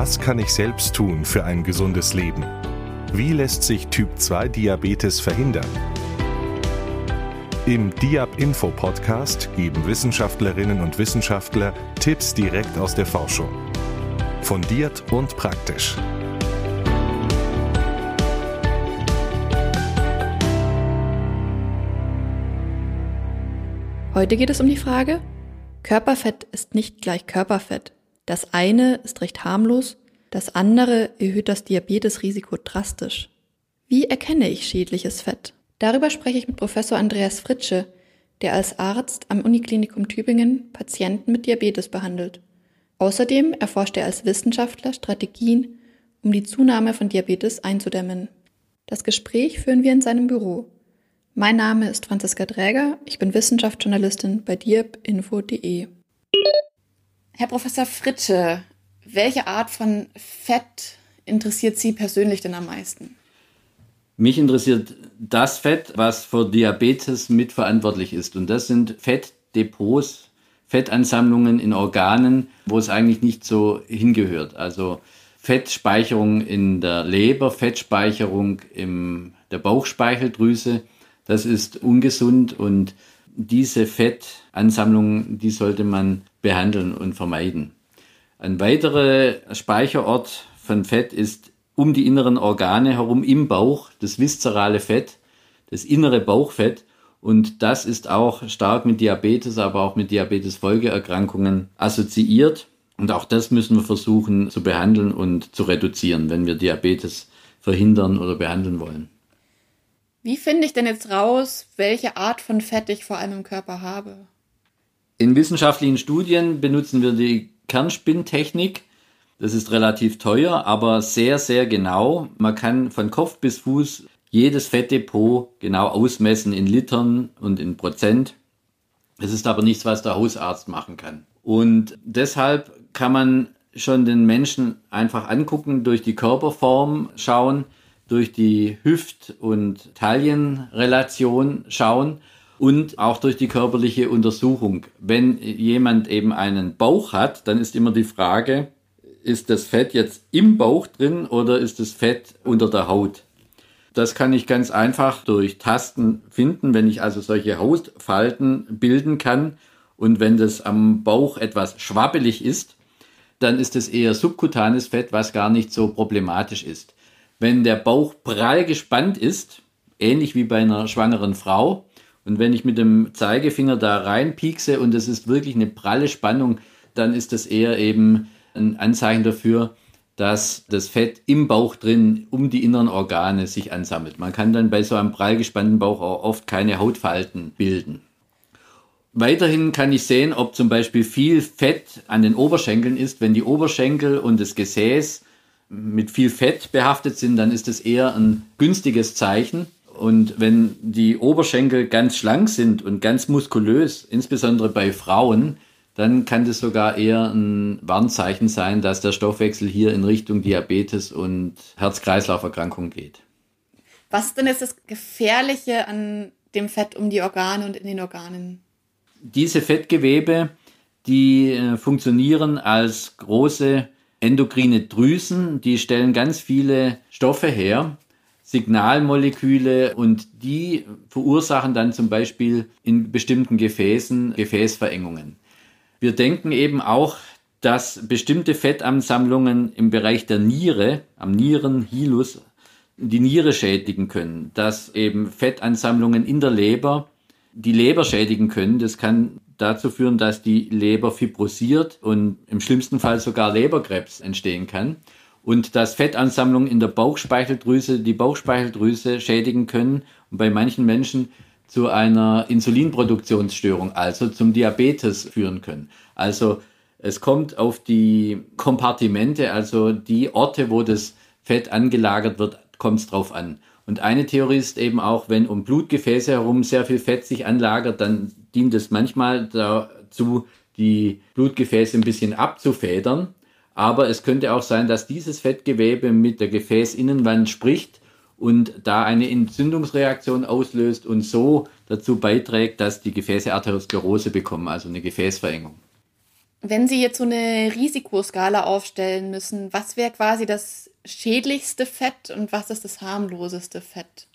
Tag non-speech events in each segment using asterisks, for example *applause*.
Was kann ich selbst tun für ein gesundes Leben? Wie lässt sich Typ-2-Diabetes verhindern? Im Diab Info Podcast geben Wissenschaftlerinnen und Wissenschaftler Tipps direkt aus der Forschung. Fundiert und praktisch. Heute geht es um die Frage, Körperfett ist nicht gleich Körperfett. Das eine ist recht harmlos, das andere erhöht das Diabetesrisiko drastisch. Wie erkenne ich schädliches Fett? Darüber spreche ich mit Professor Andreas Fritsche, der als Arzt am Uniklinikum Tübingen Patienten mit Diabetes behandelt. Außerdem erforscht er als Wissenschaftler Strategien, um die Zunahme von Diabetes einzudämmen. Das Gespräch führen wir in seinem Büro. Mein Name ist Franziska Dräger, ich bin Wissenschaftsjournalistin bei diabinfo.de. Herr Professor Fritsche, welche Art von Fett interessiert Sie persönlich denn am meisten? Mich interessiert das Fett, was für Diabetes mitverantwortlich ist. Und das sind Fettdepots, Fettansammlungen in Organen, wo es eigentlich nicht so hingehört. Also Fettspeicherung in der Leber, Fettspeicherung in der Bauchspeicheldrüse. Das ist ungesund und diese Fettansammlungen, die sollte man behandeln und vermeiden. Ein weiterer Speicherort von Fett ist um die inneren Organe herum im Bauch, das viszerale Fett, das innere Bauchfett. Und das ist auch stark mit Diabetes, aber auch mit Diabetesfolgeerkrankungen assoziiert. Und auch das müssen wir versuchen zu behandeln und zu reduzieren, wenn wir Diabetes verhindern oder behandeln wollen. Wie finde ich denn jetzt raus, welche Art von Fett ich vor allem im Körper habe? In wissenschaftlichen Studien benutzen wir die Kernspinntechnik. Das ist relativ teuer, aber sehr, sehr genau. Man kann von Kopf bis Fuß jedes Fettdepot genau ausmessen in Litern und in Prozent. Es ist aber nichts, was der Hausarzt machen kann. Und deshalb kann man schon den Menschen einfach angucken, durch die Körperform schauen, durch die Hüft- und Taillenrelation schauen und auch durch die körperliche Untersuchung. Wenn jemand eben einen Bauch hat, dann ist immer die Frage, ist das Fett jetzt im Bauch drin oder ist das Fett unter der Haut? Das kann ich ganz einfach durch Tasten finden, wenn ich also solche Hautfalten bilden kann und wenn das am Bauch etwas schwabbelig ist, dann ist es eher subkutanes Fett, was gar nicht so problematisch ist. Wenn der Bauch prall gespannt ist, ähnlich wie bei einer schwangeren Frau, und wenn ich mit dem Zeigefinger da reinpiekse und es ist wirklich eine pralle Spannung, dann ist das eher eben ein Anzeichen dafür, dass das Fett im Bauch drin um die inneren Organe sich ansammelt. Man kann dann bei so einem prall gespannten Bauch auch oft keine Hautfalten bilden. Weiterhin kann ich sehen, ob zum Beispiel viel Fett an den Oberschenkeln ist. Wenn die Oberschenkel und das Gesäß mit viel Fett behaftet sind, dann ist das eher ein günstiges Zeichen. Und wenn die Oberschenkel ganz schlank sind und ganz muskulös, insbesondere bei Frauen, dann kann das sogar eher ein Warnzeichen sein, dass der Stoffwechsel hier in Richtung Diabetes und Herz-Kreislauf-Erkrankung geht. Was ist denn jetzt das Gefährliche an dem Fett um die Organe und in den Organen? Diese Fettgewebe, die äh, funktionieren als große endokrine Drüsen, die stellen ganz viele Stoffe her, Signalmoleküle und die verursachen dann zum Beispiel in bestimmten Gefäßen Gefäßverengungen. Wir denken eben auch, dass bestimmte Fettansammlungen im Bereich der Niere, am Nierenhilus, die Niere schädigen können, dass eben Fettansammlungen in der Leber die Leber schädigen können. Das kann dazu führen, dass die Leber fibrosiert und im schlimmsten Fall sogar Leberkrebs entstehen kann und dass Fettansammlungen in der Bauchspeicheldrüse die Bauchspeicheldrüse schädigen können und bei manchen Menschen zu einer Insulinproduktionsstörung, also zum Diabetes führen können. Also es kommt auf die Kompartimente, also die Orte, wo das Fett angelagert wird, kommt es drauf an. Und eine Theorie ist eben auch, wenn um Blutgefäße herum sehr viel Fett sich anlagert, dann dient es manchmal dazu, die Blutgefäße ein bisschen abzufedern. Aber es könnte auch sein, dass dieses Fettgewebe mit der Gefäßinnenwand spricht und da eine Entzündungsreaktion auslöst und so dazu beiträgt, dass die Gefäße Arteriosklerose bekommen, also eine Gefäßverengung. Wenn Sie jetzt so eine Risikoskala aufstellen müssen, was wäre quasi das schädlichste Fett und was ist das harmloseste Fett?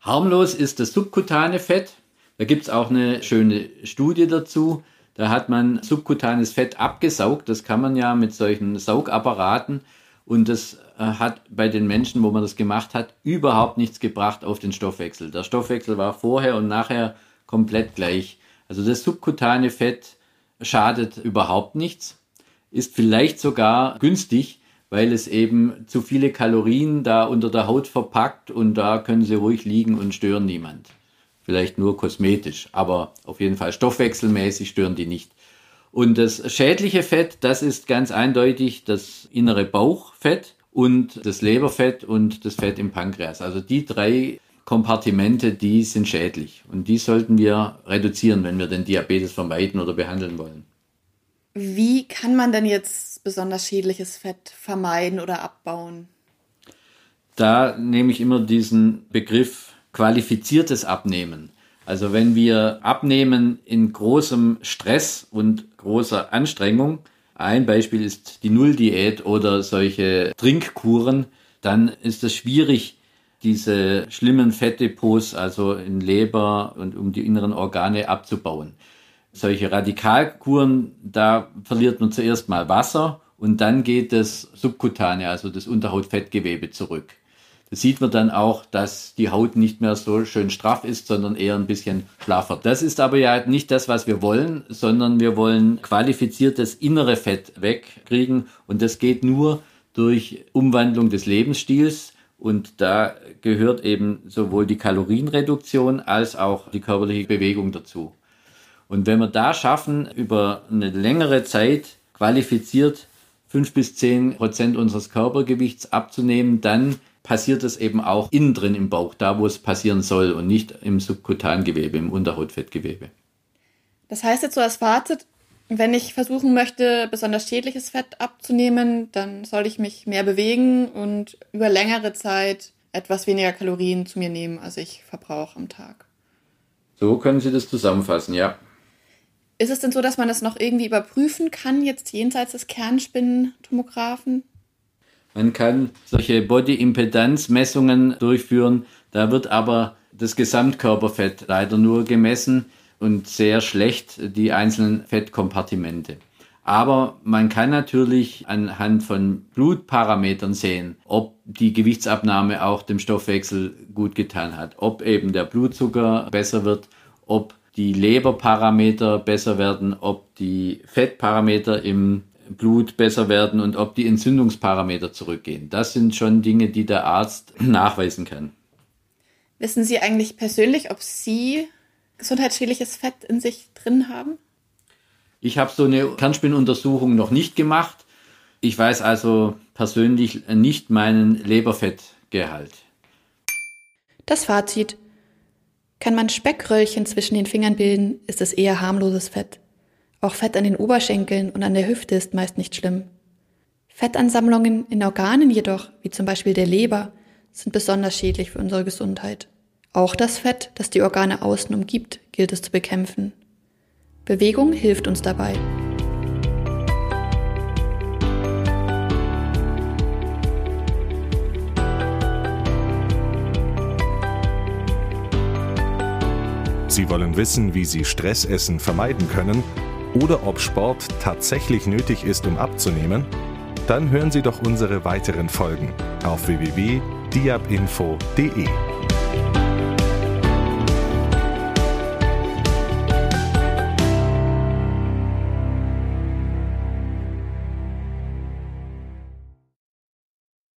Harmlos ist das subkutane Fett. Da gibt es auch eine schöne Studie dazu. Da hat man subkutanes Fett abgesaugt. Das kann man ja mit solchen Saugapparaten. Und das äh, hat bei den Menschen, wo man das gemacht hat, überhaupt nichts gebracht auf den Stoffwechsel. Der Stoffwechsel war vorher und nachher komplett gleich. Also das subkutane Fett schadet überhaupt nichts, ist vielleicht sogar günstig, weil es eben zu viele Kalorien da unter der Haut verpackt und da können sie ruhig liegen und stören niemand. Vielleicht nur kosmetisch, aber auf jeden Fall stoffwechselmäßig stören die nicht. Und das schädliche Fett, das ist ganz eindeutig das innere Bauchfett und das Leberfett und das Fett im Pankreas. Also die drei Kompartimente, die sind schädlich. Und die sollten wir reduzieren, wenn wir den Diabetes vermeiden oder behandeln wollen. Wie kann man denn jetzt besonders schädliches Fett vermeiden oder abbauen? Da nehme ich immer diesen Begriff qualifiziertes Abnehmen. Also wenn wir abnehmen in großem Stress und großer Anstrengung, ein Beispiel ist die Nulldiät oder solche Trinkkuren, dann ist es schwierig, diese schlimmen Fettdepots, also in Leber und um die inneren Organe abzubauen. Solche Radikalkuren, da verliert man zuerst mal Wasser und dann geht das Subkutane, also das Unterhautfettgewebe zurück. Sieht man dann auch, dass die Haut nicht mehr so schön straff ist, sondern eher ein bisschen schlaffer. Das ist aber ja nicht das, was wir wollen, sondern wir wollen qualifiziertes innere Fett wegkriegen und das geht nur durch Umwandlung des Lebensstils und da gehört eben sowohl die Kalorienreduktion als auch die körperliche Bewegung dazu. Und wenn wir da schaffen, über eine längere Zeit qualifiziert fünf bis zehn Prozent unseres Körpergewichts abzunehmen, dann passiert es eben auch innen drin im Bauch, da wo es passieren soll und nicht im Subkutangewebe, im Unterhautfettgewebe. Das heißt jetzt so als Fazit, wenn ich versuchen möchte, besonders schädliches Fett abzunehmen, dann soll ich mich mehr bewegen und über längere Zeit etwas weniger Kalorien zu mir nehmen, als ich verbrauche am Tag. So können Sie das zusammenfassen, ja. Ist es denn so, dass man das noch irgendwie überprüfen kann, jetzt jenseits des Kernspinnentomographen? Man kann solche Body-Impedanz-Messungen durchführen. Da wird aber das Gesamtkörperfett leider nur gemessen und sehr schlecht die einzelnen Fettkompartimente. Aber man kann natürlich anhand von Blutparametern sehen, ob die Gewichtsabnahme auch dem Stoffwechsel gut getan hat, ob eben der Blutzucker besser wird, ob die Leberparameter besser werden, ob die Fettparameter im Blut besser werden und ob die Entzündungsparameter zurückgehen. Das sind schon Dinge, die der Arzt *clears throat* nachweisen kann. Wissen Sie eigentlich persönlich, ob Sie gesundheitsschädliches Fett in sich drin haben? Ich habe so eine Kernspinnuntersuchung noch nicht gemacht. Ich weiß also persönlich nicht meinen Leberfettgehalt. Das Fazit. Kann man Speckröllchen zwischen den Fingern bilden, ist es eher harmloses Fett. Auch Fett an den Oberschenkeln und an der Hüfte ist meist nicht schlimm. Fettansammlungen in Organen jedoch, wie zum Beispiel der Leber, sind besonders schädlich für unsere Gesundheit. Auch das Fett, das die Organe außen umgibt, gilt es zu bekämpfen. Bewegung hilft uns dabei. Sie wollen wissen, wie Sie Stressessen vermeiden können oder ob Sport tatsächlich nötig ist, um abzunehmen? Dann hören Sie doch unsere weiteren Folgen auf www.diabinfo.de.